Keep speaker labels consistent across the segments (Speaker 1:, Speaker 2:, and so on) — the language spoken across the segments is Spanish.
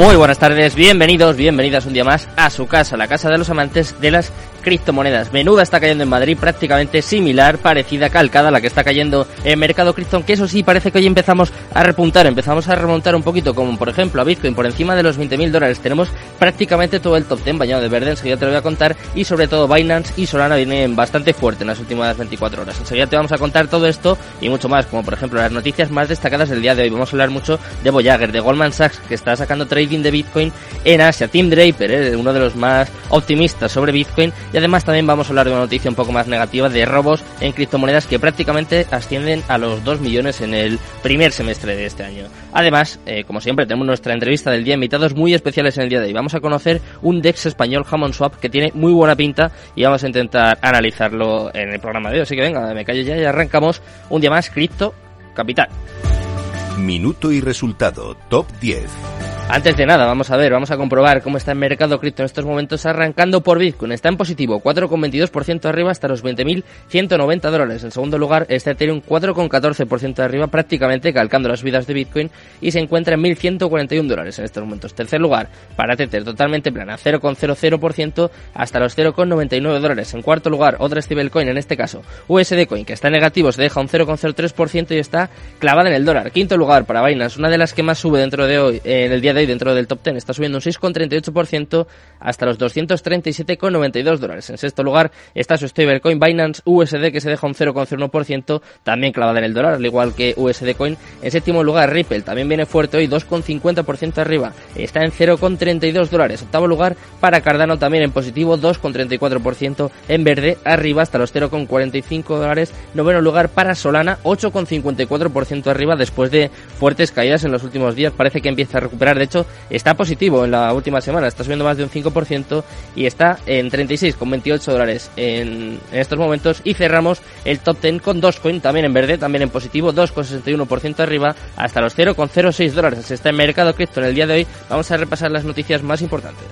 Speaker 1: Muy buenas tardes, bienvenidos, bienvenidas un día más a su casa, la casa de los amantes de las criptomonedas. Menuda está cayendo en Madrid, prácticamente similar, parecida, calcada a la que está cayendo en Mercado Cripto, que eso sí, parece que hoy empezamos a repuntar, empezamos a remontar un poquito, como por ejemplo a Bitcoin por encima de los 20.000 dólares. Tenemos prácticamente todo el top 10 bañado de verde, enseguida te lo voy a contar, y sobre todo Binance y Solana vienen bastante fuerte en las últimas 24 horas. Enseguida te vamos a contar todo esto y mucho más, como por ejemplo las noticias más destacadas del día de hoy. Vamos a hablar mucho de Voyager, de Goldman Sachs, que está sacando trading de Bitcoin en Asia, Tim Draper, eh, uno de los más optimistas sobre Bitcoin, y además también vamos a hablar de una noticia un poco más negativa de robos en criptomonedas que prácticamente ascienden a los 2 millones en el primer semestre de este año. Además, eh, como siempre, tenemos nuestra entrevista del día, invitados muy especiales en el día de hoy. Vamos a conocer un DEX español, Hammond Swap, que tiene muy buena pinta y vamos a intentar analizarlo en el programa de hoy. Así que venga, me callo ya y arrancamos un día más, Cripto Capital.
Speaker 2: Minuto y resultado, top 10.
Speaker 1: Antes de nada, vamos a ver, vamos a comprobar cómo está el mercado cripto en estos momentos, arrancando por Bitcoin. Está en positivo, 4,22% arriba hasta los 20.190 dólares. En segundo lugar está Ethereum, 4,14% arriba, prácticamente calcando las subidas de Bitcoin, y se encuentra en 1.141 dólares en estos momentos. Tercer lugar, para Tether, totalmente plana, 0,00% hasta los 0,99 dólares. En cuarto lugar, otra stablecoin, en este caso USD Coin, que está negativo, se deja un 0,03% y está clavada en el dólar. Quinto lugar para Binance, una de las que más sube dentro de hoy, en el día de dentro del top 10 está subiendo un 6,38% hasta los 237,92 dólares. En sexto lugar está su stablecoin Binance USD que se deja un 0,01% también clavada en el dólar, al igual que USD Coin. En séptimo lugar Ripple también viene fuerte hoy 2,50% arriba, está en 0,32 dólares. Octavo lugar para Cardano también en positivo 2,34% en verde arriba hasta los 0,45 dólares. Noveno lugar para Solana 8,54% arriba después de fuertes caídas en los últimos días. Parece que empieza a recuperar de está positivo en la última semana, está subiendo más de un 5% y está en 36,28 dólares en, estos momentos. Y cerramos el top 10 con Dogecoin, también en verde, también en positivo, 2,61% arriba, hasta los 0,06 dólares. Está en mercado cripto en el día de hoy. Vamos a repasar las noticias más importantes.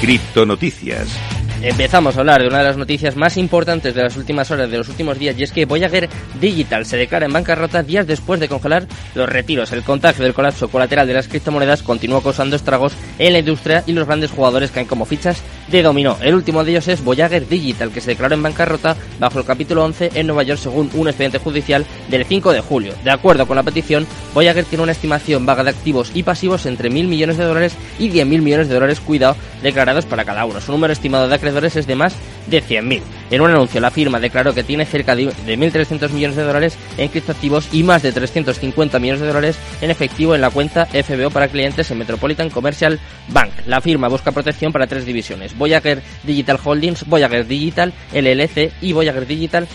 Speaker 2: Cripto Noticias.
Speaker 1: Empezamos a hablar de una de las noticias más importantes de las últimas horas, de los últimos días, y es que Voyager Digital se declara en bancarrota días después de congelar los retiros. El contagio del colapso colateral de las criptomonedas continúa causando estragos en la industria y los grandes jugadores caen como fichas de dominó. El último de ellos es Voyager Digital, que se declaró en bancarrota bajo el capítulo 11 en Nueva York según un expediente judicial del 5 de julio. De acuerdo con la petición, Voyager tiene una estimación vaga de activos y pasivos entre mil millones de dólares y 10.000 millones de dólares, cuidado, declarados para cada uno. Su número estimado de acreedores es de más de 100.000. En un anuncio, la firma declaró que tiene cerca de 1.300 millones de dólares en criptoactivos y más de 350 millones de dólares en efectivo en la cuenta FBO para clientes en Metropolitan Commercial Bank. La firma busca protección para tres divisiones: Voyager Digital Holdings, Voyager Digital LLC y Voyager Digital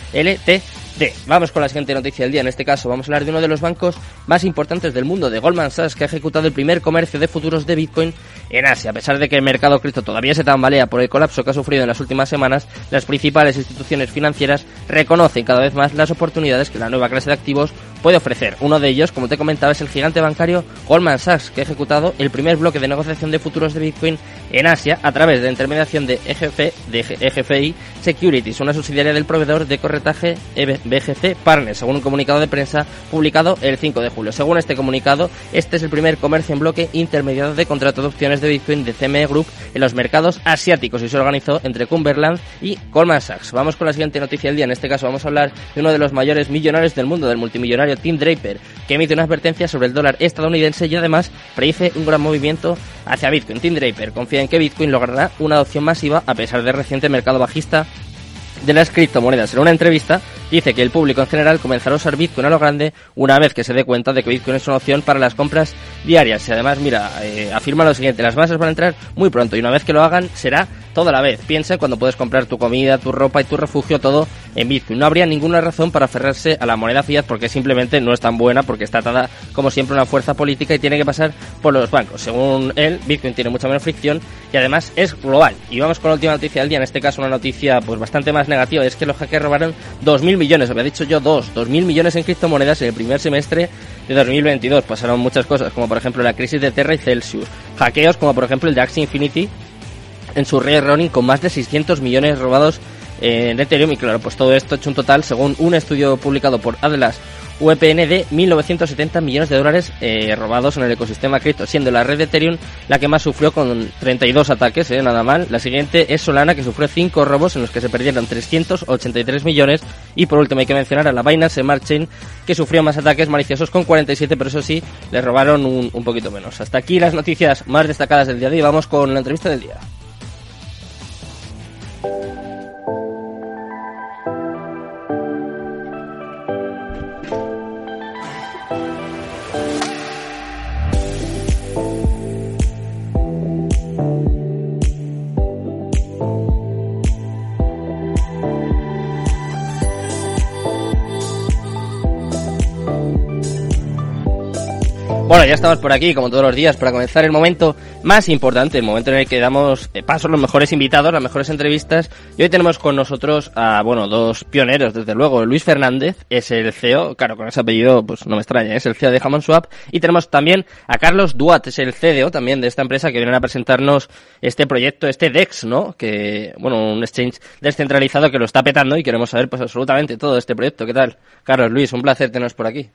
Speaker 1: LT Vamos con la siguiente noticia del día. En este caso vamos a hablar de uno de los bancos más importantes del mundo, de Goldman Sachs, que ha ejecutado el primer comercio de futuros de Bitcoin en Asia. A pesar de que el mercado cripto todavía se tambalea por el colapso que ha sufrido en las últimas semanas, las principales instituciones financieras reconocen cada vez más las oportunidades que la nueva clase de activos puede ofrecer. Uno de ellos, como te comentaba, es el gigante bancario Goldman Sachs, que ha ejecutado el primer bloque de negociación de futuros de Bitcoin en Asia a través de la intermediación de, EGF, de EGFI Securities, una subsidiaria del proveedor de corretaje BGC Partners, según un comunicado de prensa publicado el 5 de julio. Según este comunicado, este es el primer comercio en bloque intermediado de contrato de opciones de Bitcoin de CME Group en los mercados asiáticos y se organizó entre Cumberland y Goldman Sachs. Vamos con la siguiente noticia del día. En este caso vamos a hablar de uno de los mayores millonarios del mundo, del multimillonario Tim Draper, que emite una advertencia sobre el dólar estadounidense y además predice un gran movimiento hacia Bitcoin. Tim Draper confía en que Bitcoin logrará una adopción masiva a pesar del reciente mercado bajista de las criptomonedas. En una entrevista dice que el público en general comenzará a usar Bitcoin a lo grande una vez que se dé cuenta de que Bitcoin es una opción para las compras diarias. Y además, mira, eh, afirma lo siguiente, las masas van a entrar muy pronto y una vez que lo hagan será toda la vez. Piensa cuando puedes comprar tu comida, tu ropa y tu refugio todo en Bitcoin. No habría ninguna razón para aferrarse a la moneda fiat porque simplemente no es tan buena porque está atada como siempre una fuerza política y tiene que pasar por los bancos. Según él, Bitcoin tiene mucha menos fricción y además es global. Y vamos con la última noticia del día, en este caso una noticia pues bastante más negativa, es que los hackers robaron 2.000 millones, había dicho yo dos, 2.000 millones en criptomonedas en el primer semestre de 2022. Pasaron muchas cosas, como por ejemplo la crisis de Terra y Celsius, hackeos como por ejemplo el de Infinity en su red running con más de 600 millones robados en Ethereum y claro, pues todo esto hecho un total, según un estudio publicado por Atlas VPN de 1.970 millones de dólares eh, robados en el ecosistema cripto, siendo la red de Ethereum la que más sufrió con 32 ataques, eh, nada mal. La siguiente es Solana, que sufrió 5 robos en los que se perdieron 383 millones. Y por último hay que mencionar a la Binance Smart Chain, que sufrió más ataques maliciosos con 47, pero eso sí, le robaron un, un poquito menos. Hasta aquí las noticias más destacadas del día de hoy. Vamos con la entrevista del día. Bueno, ya estamos por aquí, como todos los días, para comenzar el momento más importante, el momento en el que damos eh, paso los mejores invitados, las mejores entrevistas. Y hoy tenemos con nosotros a, bueno, dos pioneros, desde luego. Luis Fernández es el CEO, claro, con ese apellido, pues no me extraña, es el CEO de Hammond Swap. Y tenemos también a Carlos Duat, es el CDO también de esta empresa, que viene a presentarnos este proyecto, este DEX, ¿no? Que, bueno, un exchange descentralizado que lo está petando y queremos saber, pues, absolutamente todo este proyecto. ¿Qué tal? Carlos, Luis, un placer teneros por aquí.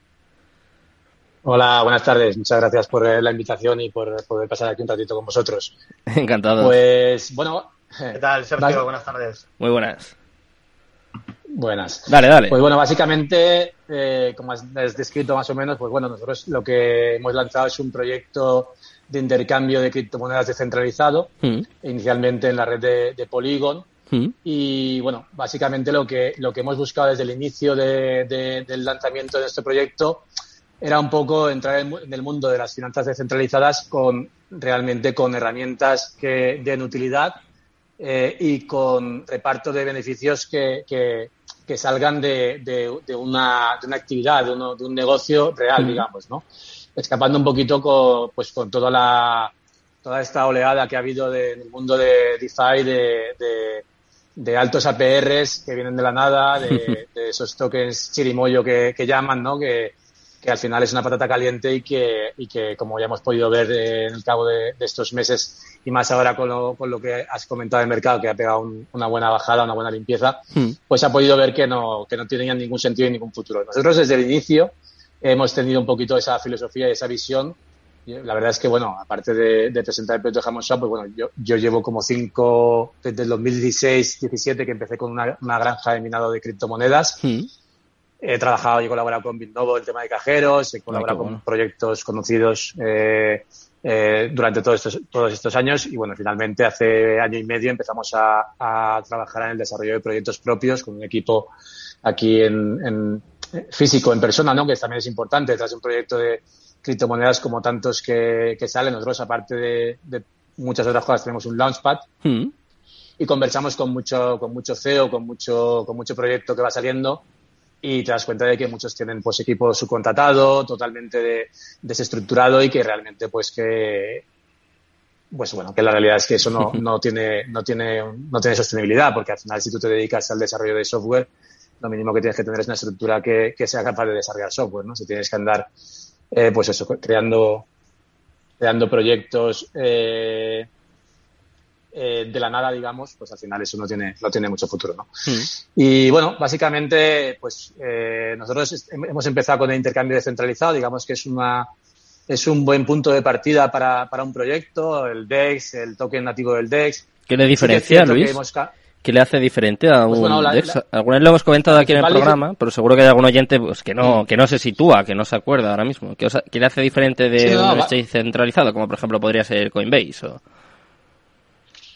Speaker 3: Hola, buenas tardes. Muchas gracias por eh, la invitación y por poder pasar aquí un ratito con vosotros.
Speaker 1: Encantado.
Speaker 3: Pues bueno.
Speaker 4: ¿Qué tal, Sergio? Buenas tardes.
Speaker 1: Muy buenas.
Speaker 3: Buenas.
Speaker 1: Dale, dale.
Speaker 3: Pues bueno, básicamente, eh, como has descrito más o menos, pues bueno, nosotros lo que hemos lanzado es un proyecto de intercambio de criptomonedas descentralizado, mm. inicialmente en la red de, de Polygon. Mm. Y bueno, básicamente lo que, lo que hemos buscado desde el inicio de, de, del lanzamiento de este proyecto era un poco entrar en el mundo de las finanzas descentralizadas con realmente con herramientas que den utilidad eh, y con reparto de beneficios que, que, salgan de, de, una, de una actividad, de, de un negocio real, digamos, ¿no? Escapando un poquito con, pues, con toda la toda esta oleada que ha habido en el mundo de DeFi, de, de, altos APRs que vienen de la nada, de, esos tokens chirimoyo que, que llaman, ¿no? Que, que al final es una patata caliente y que, y que como ya hemos podido ver en el cabo de, estos meses y más ahora con lo, con lo que has comentado del mercado, que ha pegado una buena bajada, una buena limpieza, hmm. pues ha podido ver que no, que no tenía ningún sentido y ningún futuro. Nosotros desde el inicio hemos tenido un poquito esa filosofía y esa visión. La verdad es que, bueno, aparte de, presentar el proyecto de Hammond Shop, pues bueno, yo, yo llevo como cinco, desde el 2016-17 que empecé con una, una, granja de minado de criptomonedas. Hmm. He trabajado y he colaborado con Bitnovo el tema de cajeros, he colaborado con proyectos conocidos eh, eh, durante todos estos, todos estos años y bueno, finalmente hace año y medio empezamos a, a trabajar en el desarrollo de proyectos propios con un equipo aquí en, en físico, en persona, ¿no? que también es importante tras un proyecto de criptomonedas como tantos que, que salen. Nosotros, aparte de, de, muchas otras cosas, tenemos un launchpad hmm. y conversamos con mucho, con mucho CEO, con mucho, con mucho proyecto que va saliendo y te das cuenta de que muchos tienen pues equipo subcontratado, totalmente desestructurado y que realmente pues que pues bueno, que la realidad es que eso no, no tiene, no tiene, no tiene sostenibilidad, porque al final si tú te dedicas al desarrollo de software, lo mínimo que tienes que tener es una estructura que, que sea capaz de desarrollar software, ¿no? Si tienes que andar, eh, pues eso, creando, creando proyectos, eh, eh, de la nada, digamos, pues al final eso no tiene, no tiene mucho futuro, ¿no? Mm. Y bueno, básicamente, pues eh, nosotros hemos empezado con el intercambio descentralizado, digamos que es una es un buen punto de partida para, para un proyecto, el DEX, el token nativo del DEX.
Speaker 1: ¿Qué le diferencia, Luis? ¿Qué le hace diferente a pues un DEX? Alguna vez lo hemos comentado aquí en el programa, pero seguro que hay algún oyente pues, que no que no se sitúa, que no se acuerda ahora mismo. ¿Qué, le hace diferente de un exchange centralizado, como por ejemplo podría ser Coinbase? O...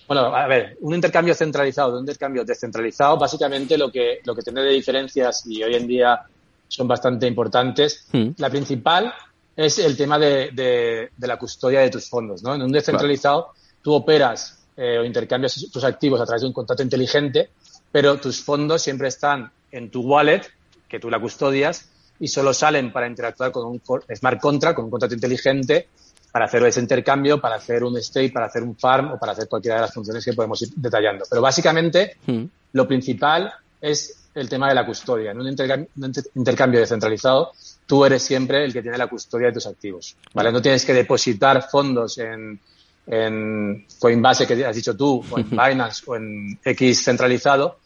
Speaker 3: Bueno, a ver, un intercambio centralizado de un intercambio descentralizado, básicamente lo que, lo que tiene de diferencias y hoy en día son bastante importantes. Hmm. La principal es el tema de, de, la custodia de tus fondos. ¿no? En un descentralizado, tú operas eh, o intercambias tus activos a través de un contrato inteligente, pero tus fondos siempre están en tu wallet, que tú la custodias, y solo salen para interactuar con un smart contract, con un contrato inteligente, para hacer ese intercambio, para hacer un stake, para hacer un farm o para hacer cualquiera de las funciones que podemos ir detallando. Pero básicamente, hmm. lo principal es el tema de la custodia. En un intercambio, descentralizado, tú eres siempre el que tiene la custodia de tus activos. ¿vale? No tienes que depositar fondos en, en Coinbase, que has dicho tú, o en Binance, o en X centralizado,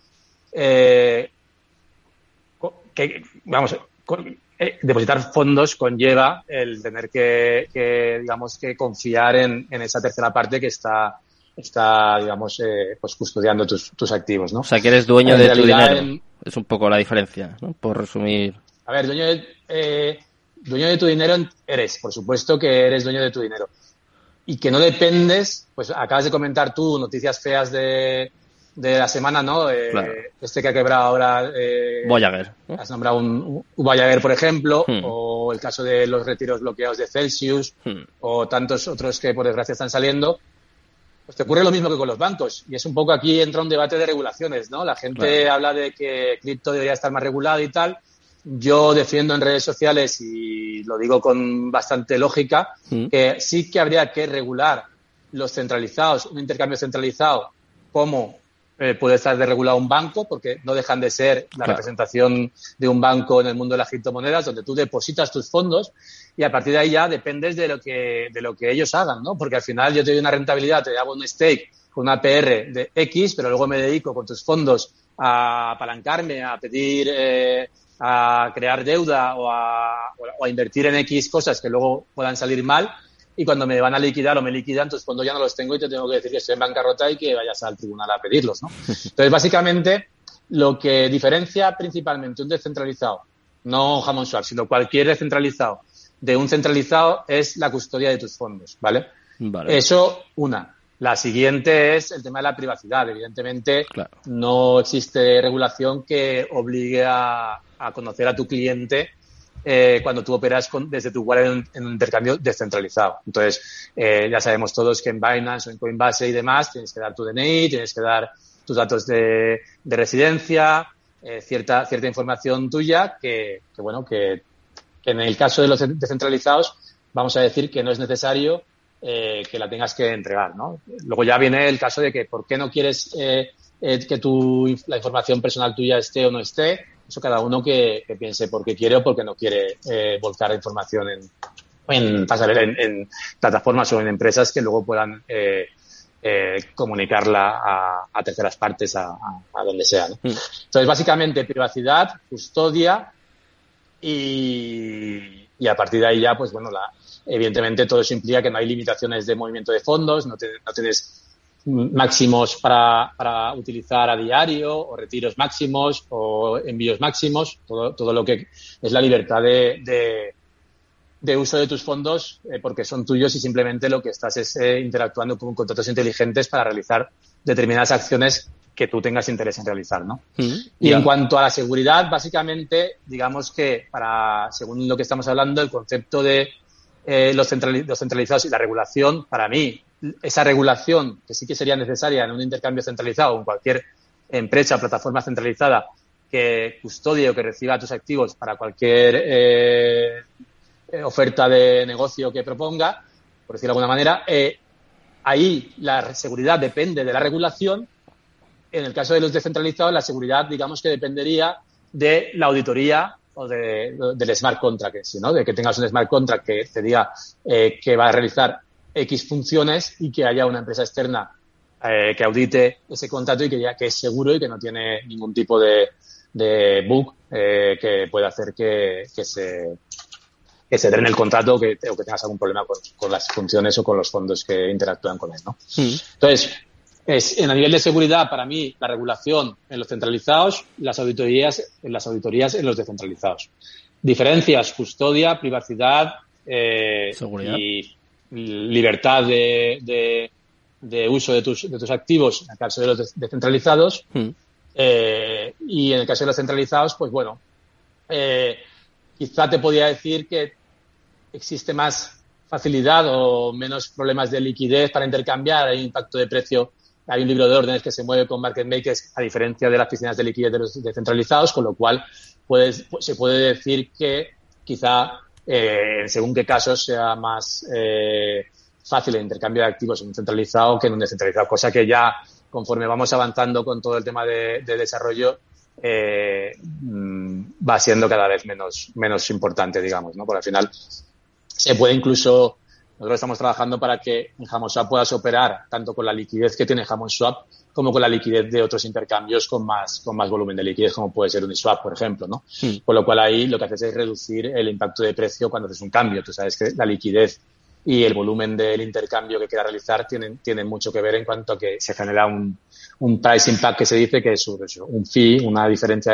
Speaker 3: eh, que, vamos, eh, depositar fondos conlleva el tener que, digamos, que confiar en, en, esa tercera parte que está, está digamos, eh, pues custodiando tus, tus, activos, ¿no?
Speaker 1: O sea, que eres dueño de tu dinero. Es un poco la diferencia, ¿no? Por resumir.
Speaker 3: A ver, dueño de, eh, dueño de tu dinero eres, por supuesto que eres dueño de tu dinero. Y que no dependes, pues acabas de comentar tú noticias feas de, de la semana, ¿no? Eh, Este que ha quebrado ahora. Eh,
Speaker 1: Voyager.
Speaker 3: Has nombrado un, Voyager, por ejemplo, hmm. o el caso de los retiros bloqueados de Celsius, hmm. o tantos otros que por desgracia están saliendo. Pues te ocurre lo mismo que con los bancos. Y es un poco aquí entra un debate de regulaciones, ¿no? La gente habla de que cripto debería estar más regulado y tal. Yo defiendo en redes sociales, y lo digo con bastante lógica, hmm. que sí que habría que regular los centralizados, un intercambio centralizado como eh, puede estar desregulado un banco, porque no dejan de ser la representación de un banco en el mundo de las criptomonedas, donde tú depositas tus fondos y a partir de ahí ya dependes de lo que, de lo que ellos hagan, ¿no? Porque al final yo te doy una rentabilidad, te hago un stake con una PR de X, pero luego me dedico con tus fondos a apalancarme, a pedir, eh, a crear deuda o a, o a invertir en X cosas que luego puedan salir mal y cuando me van a liquidar o me liquidan, entonces cuando ya no los tengo y te tengo que decir que estoy en bancarrota y que vayas al tribunal a pedirlos, ¿no? Entonces, básicamente, lo que diferencia principalmente un descentralizado, no Hammond Swap, sino cualquier descentralizado de un centralizado es la custodia de tus fondos, ¿vale? Eso, una. La siguiente es el tema de la privacidad. Evidentemente, no existe regulación que obligue a, a conocer a tu cliente eh, cuando tú operas desde tu wallet en, un intercambio descentralizado. Entonces, eh, ya sabemos todos que en Binance o en Coinbase y demás tienes que dar tu DNI, tienes que dar tus datos de, residencia, eh, cierta, cierta información tuya que, bueno, que, en el caso de los descentralizados vamos a decir que no es necesario que la tengas que entregar. Luego ya viene el caso de que por qué no quieres que tu, la información personal tuya esté o no esté, eso cada uno que, piense por qué quiere o por qué no quiere eh, volcar información en, en, en, plataformas o en empresas que luego puedan eh, eh, comunicarla a, terceras partes, a, donde sea. Mm. Entonces, básicamente, privacidad, custodia y, y, a partir de ahí ya, pues bueno, la, evidentemente todo eso implica que no hay limitaciones de movimiento de fondos, no, no tienes máximos para, para, utilizar a diario o retiros máximos o envíos máximos, todo, todo lo que es la libertad de, de, uso de tus fondos eh, porque son tuyos y simplemente lo que estás es eh, interactuando con contratos inteligentes para realizar determinadas acciones que tú tengas interés en realizar, ¿no? Mm, y en cuanto a la seguridad, básicamente, digamos que para, según lo que estamos hablando, el concepto de eh, los, los centralizados y la regulación, para mí, esa regulación que sí que sería necesaria en un intercambio centralizado o en cualquier empresa o plataforma centralizada que custodie o que reciba tus activos para cualquier eh, oferta de negocio que proponga, por decirlo de alguna manera, eh, ahí la seguridad depende de la regulación. En el caso de los descentralizados, la seguridad, digamos que dependería de la auditoría o de, del smart contract, ¿no? de que tengas un smart contract que te diga eh, que va a realizar X funciones y que haya una empresa externa eh, que audite ese contrato y que ya que es seguro y que no tiene ningún tipo de, de bug eh, que pueda hacer que, que se que se den el contrato o que, o que tengas algún problema con, con, las funciones o con los fondos que interactúan con él, ¿no? Entonces, es, en a nivel de seguridad, para mí, la regulación en los centralizados, las auditorías, en las auditorías en los descentralizados. Diferencias, custodia, privacidad, eh, y libertad de, de uso de tus, de tus activos en el caso de los descentralizados. Hmm. Eh, y en el caso de los centralizados, pues bueno, eh, quizá te podría decir que existe más facilidad o menos problemas de liquidez para intercambiar, hay impacto de precio, hay un libro de órdenes que se mueve con market makers a diferencia de las piscinas de liquidez de los descentralizados, con lo cual puedes, se puede decir que quizá eh, según qué casos sea más eh, fácil el intercambio de activos en un centralizado que en un descentralizado, cosa que ya conforme vamos avanzando con todo el tema de, desarrollo eh, mm, va siendo cada vez menos, menos importante, digamos, ¿no? Porque al final se puede incluso, nosotros estamos trabajando para que en Swap puedas operar tanto con la liquidez que tiene Swap como con la liquidez de otros intercambios con más, con más volumen de liquidez, como puede ser Uniswap, por ejemplo, ¿no? Con lo cual ahí lo que haces es reducir el impacto de precio cuando haces un cambio. Tú sabes que la liquidez y el volumen del intercambio que quieras realizar tienen, tienen mucho que ver en cuanto a que se genera un, un price impact que se dice que es un fee, una diferencia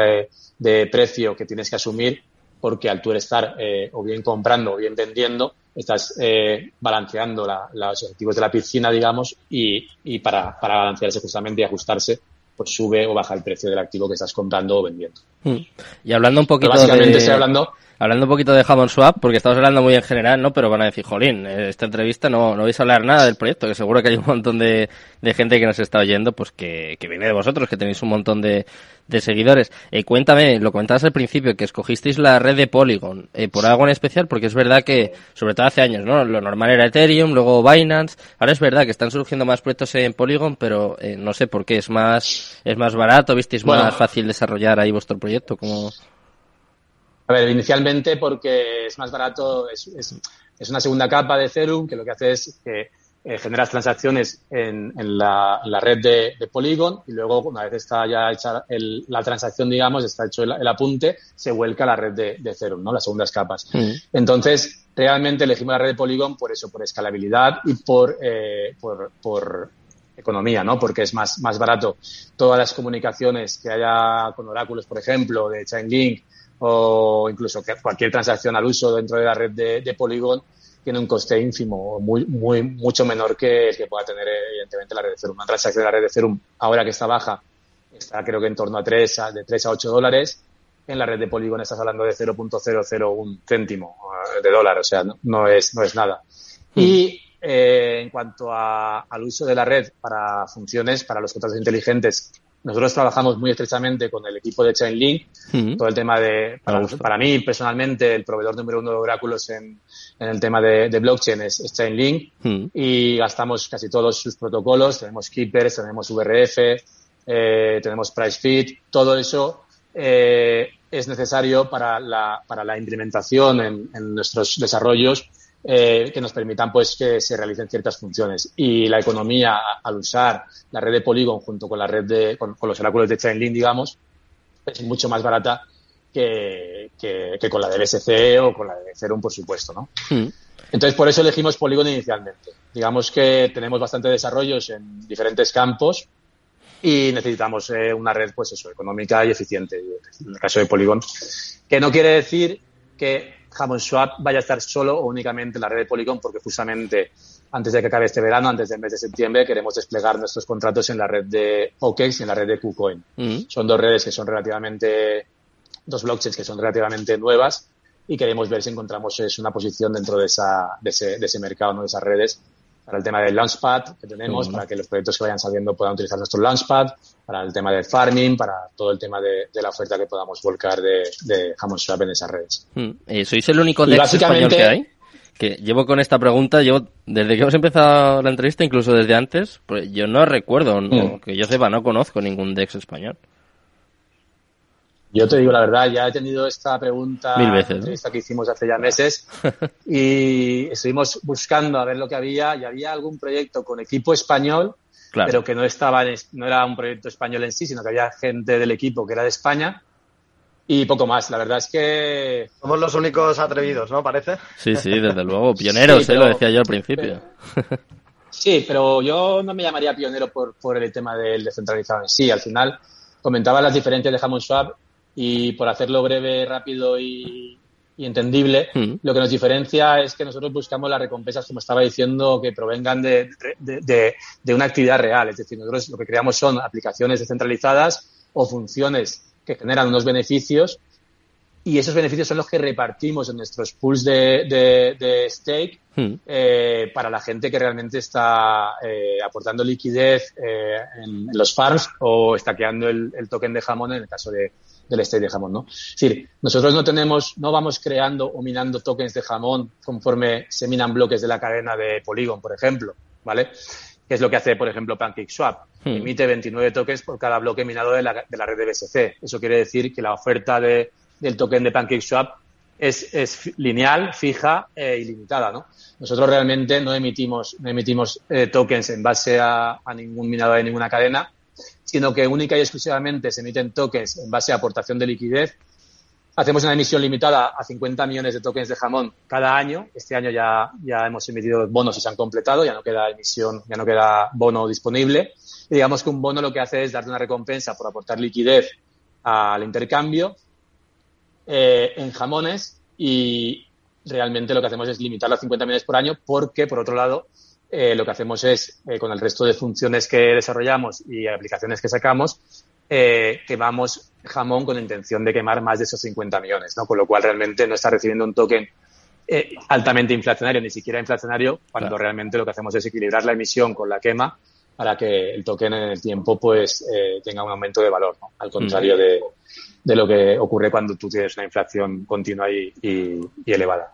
Speaker 3: de, precio que tienes que asumir porque al tú estar eh, o bien comprando o bien vendiendo, estás eh, balanceando los objetivos de la piscina, digamos, y, y para, para balancearse justamente y ajustarse, pues sube o baja el precio del activo que estás comprando o vendiendo.
Speaker 1: Hmm. Y hablando un poquito
Speaker 3: básicamente de... estoy hablando
Speaker 1: Hablando un poquito de Hammond Swap, porque estamos hablando muy en general, ¿no? Pero van a decir, jolín, esta entrevista no, no vais a hablar nada del proyecto, que seguro que hay un montón de, de gente que nos está oyendo, pues que, que viene de vosotros, que tenéis un montón de, de seguidores. Eh, cuéntame, lo comentabas al principio, que escogisteis la red de Polygon, eh, por algo en especial, porque es verdad que, sobre todo hace años, ¿no? Lo normal era Ethereum, luego Binance, ahora es verdad que están surgiendo más proyectos en Polygon, pero eh, no sé por qué, es más, es más barato, visteis más fácil desarrollar ahí vuestro proyecto, como...
Speaker 3: A ver, inicialmente porque es más barato, es, es, una segunda capa de Ethereum que lo que hace es que eh, generas transacciones en, en, la, la, red de, de, Polygon y luego una vez está ya hecha el, la transacción, digamos, está hecho el, apunte, se vuelca a la red de, de Ethereum, ¿no? Las segundas capas. Mm. Entonces, realmente elegimos la red de Polygon por eso, por escalabilidad y por, eh, por, por economía, ¿no? Porque es más, más barato. Todas las comunicaciones que haya con oráculos, por ejemplo, de Chainlink, o incluso que cualquier transacción al uso dentro de la red de, Polygon tiene un coste ínfimo, muy, muy, mucho menor que el que pueda tener, evidentemente, la red de Ethereum. Una transacción de la red de Ethereum, ahora que está baja, está creo que en torno a 3, a, de 3 a 8 dólares. En la red de Polygon estás hablando de 0.001 céntimo eh, de dólar, o sea, no, es, no es nada. Hmm. Y eh, en cuanto a, al uso de la red para funciones, para los contratos inteligentes, nosotros trabajamos muy estrechamente con el equipo de Chainlink, todo el tema de, para, mí personalmente, el proveedor número uno de oráculos en, en el tema de, de blockchain es, Chainlink. Y gastamos casi todos sus protocolos, tenemos Keepers, tenemos VRF, eh, tenemos PriceFit, todo eso eh, es necesario para la, para la implementación en, en nuestros desarrollos eh, que nos permitan pues que se realicen ciertas funciones. Y la economía, al usar la red de Polygon junto con la red de, con, los oráculos de Chainlink, digamos, es mucho más barata que, que, con la de BSC o con la de Ethereum, por supuesto, ¿no? Hmm. Entonces, por eso elegimos Polygon inicialmente. Digamos que tenemos bastante desarrollos en diferentes campos y necesitamos eh, una red, pues eso, económica y eficiente, en el caso de Polygon. Que no quiere decir que Hammond Swap vaya a estar solo o únicamente en la red de Polygon porque justamente antes de que acabe este verano, antes del mes de septiembre, queremos desplegar nuestros contratos en la red de OKEX y en la red de KuCoin. Mm. Son dos redes que son relativamente, dos blockchains que son relativamente nuevas y queremos ver si encontramos una posición dentro de, esa, de, ese, de ese mercado, ¿no? de esas redes, para el tema del Launchpad que tenemos, para que los proyectos que vayan saliendo puedan utilizar nuestro Launchpad, para el tema del farming, para todo el tema de, la oferta que podamos volcar de, de Hammond en esas redes.
Speaker 1: Hmm. Eh, ¿Sois el único DEX español que hay? Que llevo con esta pregunta, yo desde que hemos empezado la entrevista, incluso desde antes, pues yo no recuerdo, hmm. que yo sepa, no conozco ningún DEX español.
Speaker 3: Yo te digo la verdad, ya he tenido esta pregunta
Speaker 1: Mil veces,
Speaker 3: entrevista que hicimos hace ya meses y estuvimos buscando a ver lo que había y había algún proyecto con equipo español pero que no estaba no era un proyecto español en sí, sino que había gente del equipo que era de España y poco más. La verdad es que
Speaker 4: somos los únicos atrevidos, ¿no? Parece.
Speaker 1: Sí, sí, desde luego, pioneros, ¿eh? lo decía yo al principio.
Speaker 3: sí, pero yo no me llamaría pionero por, por el tema del descentralizado en sí. Al final comentaba las diferencias de Hammond Swap y por hacerlo breve, rápido y, y entendible. Mm. Lo que nos diferencia es que nosotros buscamos las recompensas, como estaba diciendo, que provengan de, de, una actividad real. Es decir, nosotros lo que creamos son aplicaciones descentralizadas o funciones que generan unos beneficios y esos beneficios son los que repartimos en nuestros pools de, stake hmm. eh, para la gente que realmente está eh, aportando liquidez eh, en, los farms o estaqueando el, el, token de jamón en el caso de, del stake de jamón, ¿no? Es decir, nosotros no tenemos, no vamos creando o minando tokens de jamón conforme se minan bloques de la cadena de Polygon, por ejemplo, ¿vale? Que es lo que hace, por ejemplo, PancakeSwap. Hmm. Emite 29 tokens por cada bloque minado de la, de la red de BSC. Eso quiere decir que la oferta de del token de PancakeSwap es, es lineal, fija e ilimitada, ¿no? Nosotros realmente no emitimos, no emitimos eh, tokens en base a, ningún minador de ninguna cadena, sino que única y exclusivamente se emiten tokens en base a aportación de liquidez. Hacemos una emisión limitada a 50 millones de tokens de jamón cada año. Este año ya, ya hemos emitido bonos y se han completado, ya no queda emisión, ya no queda bono disponible. Y digamos que un bono lo que hace es darte una recompensa por aportar liquidez al intercambio eh, en jamones y realmente lo que hacemos es limitarlo a 50 millones por año porque, por otro lado, eh, lo que hacemos es, eh, con el resto de funciones que desarrollamos y aplicaciones que sacamos, quemamos jamón con la intención de quemar más de esos 50 millones, ¿no? Con lo cual realmente no está recibiendo un token altamente inflacionario, ni siquiera inflacionario, cuando realmente lo que hacemos es equilibrar la emisión con la quema para que el token en el tiempo pues tenga un aumento de valor, ¿no? Al contrario de, de lo que ocurre cuando tú tienes una inflación continua y, elevada.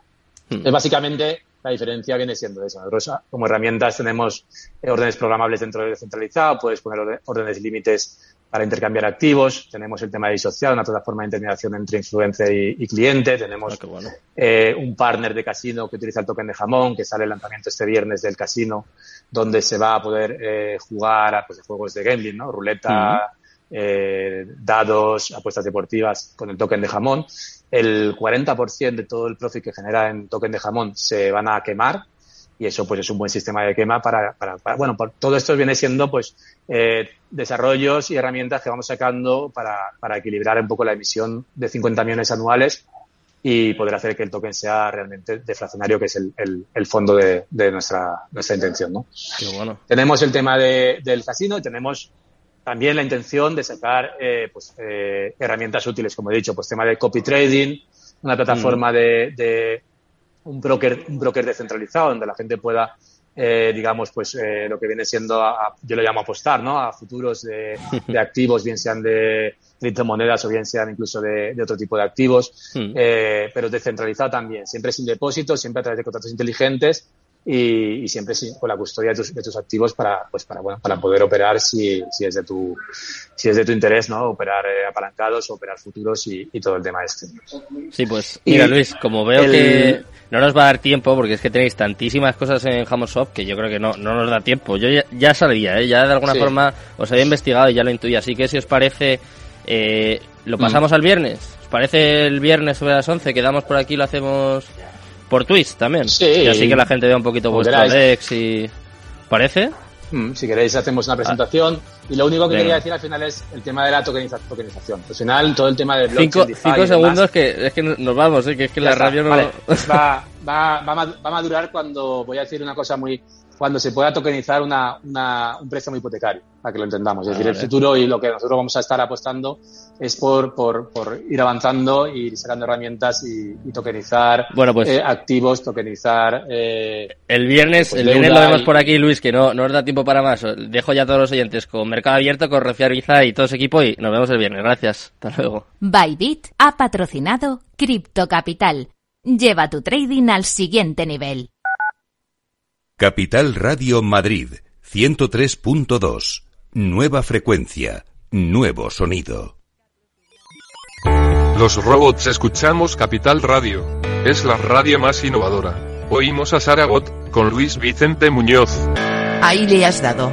Speaker 3: Es básicamente la diferencia viene siendo eso. Nosotros como herramientas tenemos órdenes programables dentro del descentralizado, puedes poner órdenes límites para intercambiar activos, tenemos el tema de disociado, una plataforma de intermediación entre influencer y, cliente, tenemos ah, eh, un partner de casino que utiliza el token de jamón, que sale el lanzamiento este viernes del casino, donde se va a poder eh, jugar a pues, juegos de gambling, ¿no? Ruleta, eh, dados, apuestas deportivas con el token de jamón. El 40% de todo el profit que genera en token de jamón se van a quemar y eso pues es un buen sistema de quema para, para, bueno, por, todo esto viene siendo pues eh, desarrollos y herramientas que vamos sacando para, para equilibrar un poco la emisión de 50 millones anuales y poder hacer que el token sea realmente deflacionario, que es el, el, fondo de, de, nuestra, nuestra intención, ¿no? bueno. Tenemos el tema de, del casino y tenemos también la intención de sacar eh, pues, eh, herramientas útiles, como he dicho, pues tema de copy trading, una plataforma mm. de, de, un broker, un broker descentralizado donde la gente pueda, eh, digamos, pues eh, lo que viene siendo, a, yo lo llamo apostar, ¿no? A futuros de, de activos, bien sean de criptomonedas o bien sean incluso de, de otro tipo de activos, mm. eh, pero descentralizado también, siempre sin depósitos, siempre a través de contratos inteligentes y, siempre con la custodia de tus, de tus, activos para, pues para, bueno, para poder operar si, si, es de tu, si es de tu interés, ¿no? Operar eh, apalancados, operar futuros y, y, todo el tema este.
Speaker 1: Sí, pues mira Luis, como veo que no nos va a dar tiempo porque es que tenéis tantísimas cosas en Shop que yo creo que no, no nos da tiempo. Yo ya, ya sabía, ¿eh? ya de alguna forma os había investigado y ya lo intuía. Así que si os parece, eh, lo pasamos mm. al viernes. ¿Os parece el viernes sobre las 11? Quedamos por aquí, lo hacemos por Twitch también. Sí. Y así que la gente vea un poquito vuestro Dex y... ¿Parece?
Speaker 3: Mm, si queréis hacemos una presentación. Y lo único que quería decir al final es el tema de la tokenización. Al final todo el tema de
Speaker 1: blockchain, Cinco, cinco segundos que es que nos vamos, ¿eh? que es que la radio no...
Speaker 3: Va, va, va, va a madurar cuando voy a decir una cosa muy cuando se pueda tokenizar una, una, un préstamo hipotecario, para que lo entendamos. Es decir, el futuro y lo que nosotros vamos a estar apostando es por, por, por ir avanzando, ir sacando herramientas y, y tokenizar
Speaker 1: bueno, pues,
Speaker 3: eh, activos, tokenizar...
Speaker 1: Eh, el viernes, pues, el viernes lo vemos por aquí, Luis, que no, no nos da tiempo para más. Dejo ya a todos los oyentes con Mercado Abierto, con Rocío Arbiza y todo su equipo y nos vemos el viernes. Gracias. Hasta luego.
Speaker 5: Bybit ha patrocinado Cripto Capital. Lleva tu trading al siguiente nivel.
Speaker 2: Capital Radio Madrid 103.2. Nueva frecuencia, nuevo sonido.
Speaker 6: Los robots escuchamos Capital Radio. Es la radio más innovadora. Oímos a Saragot con Luis Vicente Muñoz.
Speaker 5: Ahí le has dado.